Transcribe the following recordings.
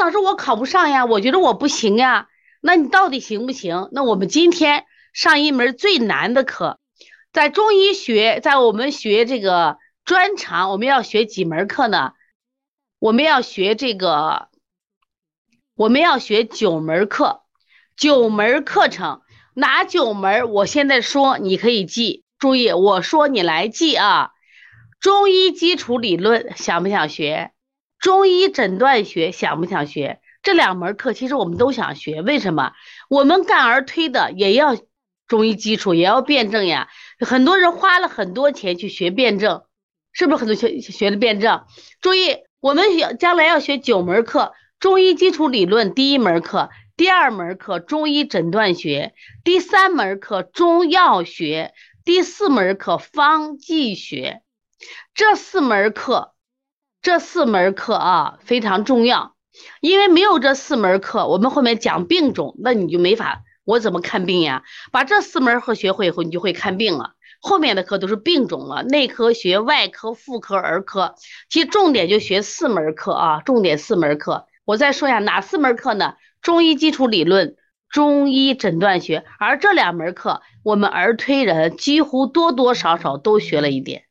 老师我考不上呀，我觉得我不行呀。那你到底行不行？那我们今天上一门最难的课，在中医学，在我们学这个专长，我们要学几门课呢？我们要学这个，我们要学九门课，九门课程，哪九门？我现在说，你可以记。注意，我说你来记啊。中医基础理论想不想学？中医诊断学想不想学？这两门课其实我们都想学，为什么？我们干儿推的也要中医基础，也要辩证呀。很多人花了很多钱去学辩证，是不是很多学学的辩证？注意，我们学将来要学九门课：中医基础理论第一门课，第二门课中医诊断学，第三门课中药学，第四门课方剂学。这四门课，这四门课啊非常重要，因为没有这四门课，我们后面讲病种，那你就没法，我怎么看病呀？把这四门课学会以后，你就会看病了。后面的课都是病种了，内科学、外科、妇科、儿科，其实重点就学四门课啊，重点四门课。我再说一下哪四门课呢？中医基础理论、中医诊断学，而这两门课，我们儿推人几乎多多少少都学了一点。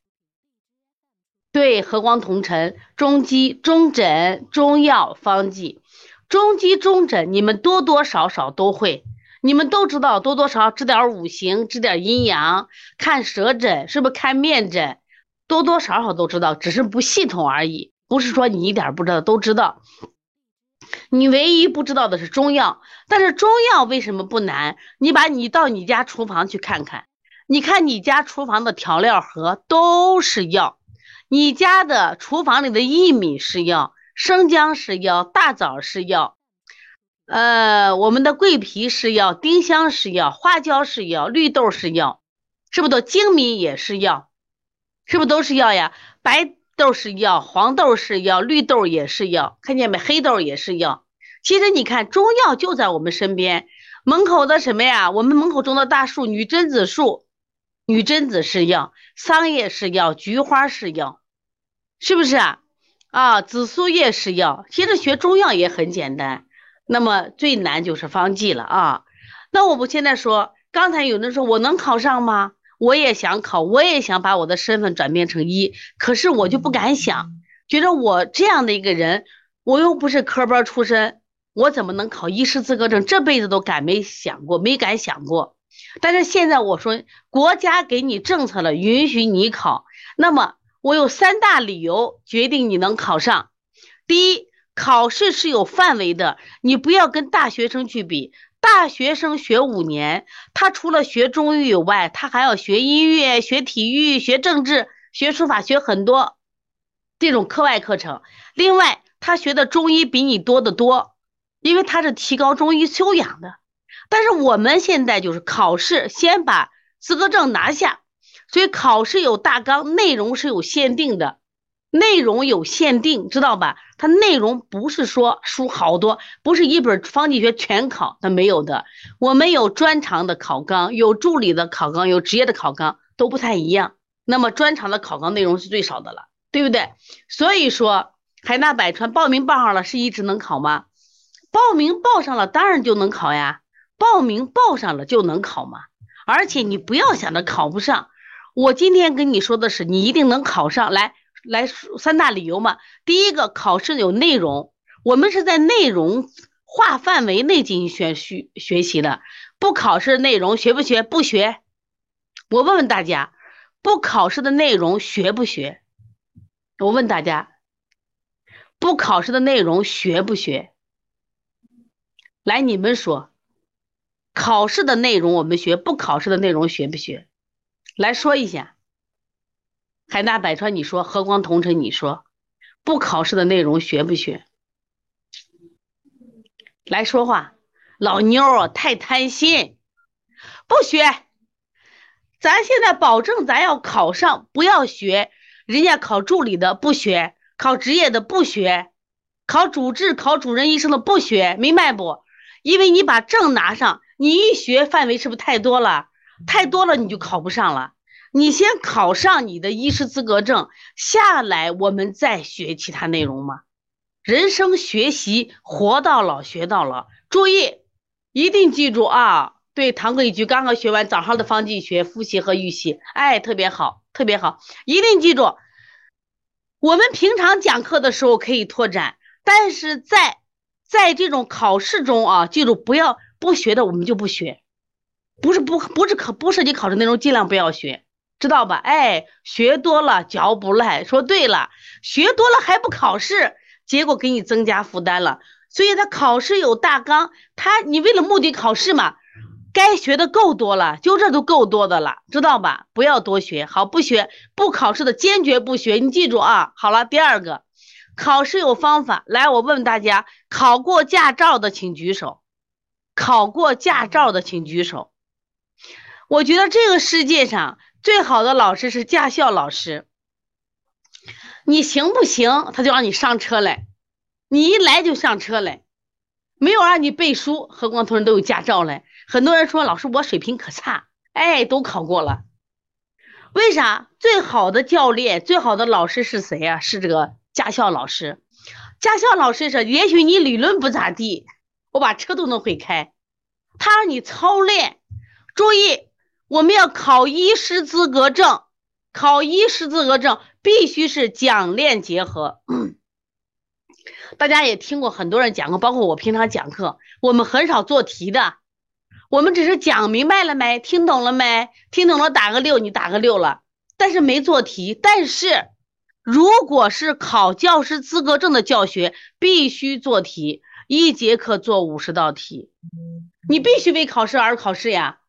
对，和光同尘、中基、中诊、中药、方剂，中基、中诊，你们多多少少都会，你们都知道，多多少知点五行，知点阴阳，看舌诊，是不是看面诊，多多少少都知道，只是不系统而已，不是说你一点不知道，都知道。你唯一不知道的是中药，但是中药为什么不难？你把你到你家厨房去看看，你看你家厨房的调料盒都是药。你家的厨房里的薏米是药，生姜是药，大枣是药，呃，我们的桂皮是药，丁香是药，花椒是药，绿豆是药，是不是都？精米也是药，是不是都是药呀？白豆是药，黄豆是药，绿豆也是药，看见没？黑豆也是药。其实你看，中药就在我们身边，门口的什么呀？我们门口种的大树，女贞子树，女贞子是药，桑叶是药，菊花是药。是不是啊？啊，紫苏叶是药。其实学中药也很简单，那么最难就是方剂了啊。那我们现在说，刚才有人说我能考上吗？我也想考，我也想把我的身份转变成医，可是我就不敢想，觉得我这样的一个人，我又不是科班出身，我怎么能考医师资格证？这辈子都敢没想过，没敢想过。但是现在我说，国家给你政策了，允许你考，那么。我有三大理由决定你能考上。第一，考试是有范围的，你不要跟大学生去比。大学生学五年，他除了学中医以外，他还要学音乐、学体育、学政治、学书法，学很多这种课外课程。另外，他学的中医比你多得多，因为他是提高中医修养的。但是我们现在就是考试，先把资格证拿下。所以考试有大纲，内容是有限定的，内容有限定，知道吧？它内容不是说书好多，不是一本方剂学全考，它没有的。我们有专长的考纲，有助理的考纲，有职业的考纲，都不太一样。那么专长的考纲内容是最少的了，对不对？所以说海纳百川，报名报上了是一直能考吗？报名报上了当然就能考呀，报名报上了就能考嘛。而且你不要想着考不上。我今天跟你说的是，你一定能考上来。来三大理由嘛。第一个，考试有内容，我们是在内容划范围内进行学学学习的。不考试内容学不学？不学。我问问大家，不考试的内容学不学？我问大家，不考试的内容学不学？来，你们说，考试的内容我们学，不考试的内容学不学？来说一下，海纳百川，你说和光同尘，你说不考试的内容学不学？来说话，老妞儿太贪心，不学。咱现在保证，咱要考上，不要学。人家考助理的不学，考职业的不学，考主治、考主任医生的不学，明白不？因为你把证拿上，你一学范围是不是太多了？太多了，你就考不上了。你先考上你的医师资格证下来，我们再学其他内容嘛。人生学习，活到老学到老。注意，一定记住啊！对，堂哥一句，刚刚学完早上的方剂学复习和预习，哎，特别好，特别好，一定记住。我们平常讲课的时候可以拓展，但是在在这种考试中啊，记住不要不学的我们就不学，不是不不是考不涉及考试内容，尽量不要学。知道吧？哎，学多了嚼不烂。说对了，学多了还不考试，结果给你增加负担了。所以他考试有大纲，他你为了目的考试嘛，该学的够多了，就这都够多的了，知道吧？不要多学，好不学不考试的坚决不学。你记住啊。好了，第二个，考试有方法。来，我问问大家，考过驾照的请举手。考过驾照的请举手。我觉得这个世界上。最好的老师是驾校老师，你行不行？他就让你上车来，你一来就上车来，没有让你背书。何况同学都有驾照嘞。很多人说老师我水平可差，哎，都考过了。为啥？最好的教练、最好的老师是谁呀？是这个驾校老师。驾校老师是，也许你理论不咋地，我把车都能会开，他让你操练。注意。我们要考医师资格证，考医师资格证必须是讲练结合。大家也听过很多人讲过，包括我平常讲课，我们很少做题的，我们只是讲明白了没，听懂了没？听懂了打个六，你打个六了，但是没做题。但是如果是考教师资格证的教学，必须做题，一节课做五十道题，你必须为考试而考试呀。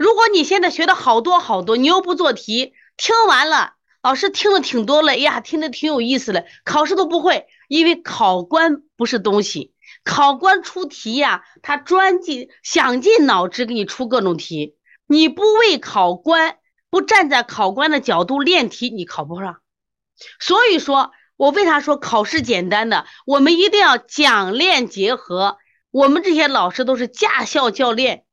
如果你现在学的好多好多，你又不做题，听完了，老师听的挺多了，哎呀，听的挺有意思的，考试都不会，因为考官不是东西，考官出题呀，他专尽想尽脑汁给你出各种题，你不为考官，不站在考官的角度练题，你考不上。所以说我为啥说考试简单的，我们一定要讲练结合，我们这些老师都是驾校教练。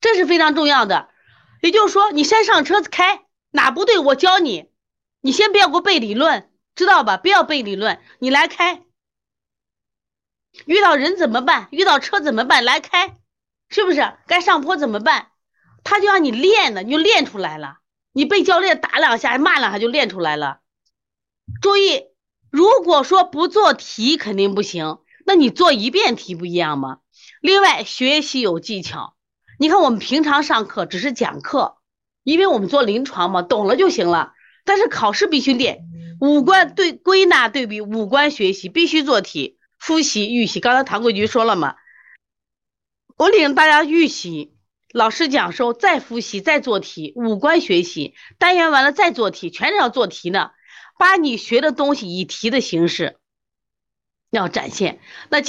这是非常重要的，也就是说，你先上车子开，哪不对我教你，你先不要给我背理论，知道吧？不要背理论，你来开。遇到人怎么办？遇到车怎么办？来开，是不是？该上坡怎么办？他就让你练的，你就练出来了。你被教练打两下、骂两下就练出来了。注意，如果说不做题肯定不行，那你做一遍题不一样吗？另外，学习有技巧。你看，我们平常上课只是讲课，因为我们做临床嘛，懂了就行了。但是考试必须练，五官对归纳对比，五官学习必须做题，复习预习。刚才唐桂菊说了嘛，我领大家预习，老师讲授，再复习，再做题，五官学习，单元完了再做题，全是要做题呢，把你学的东西以题的形式要展现。那今。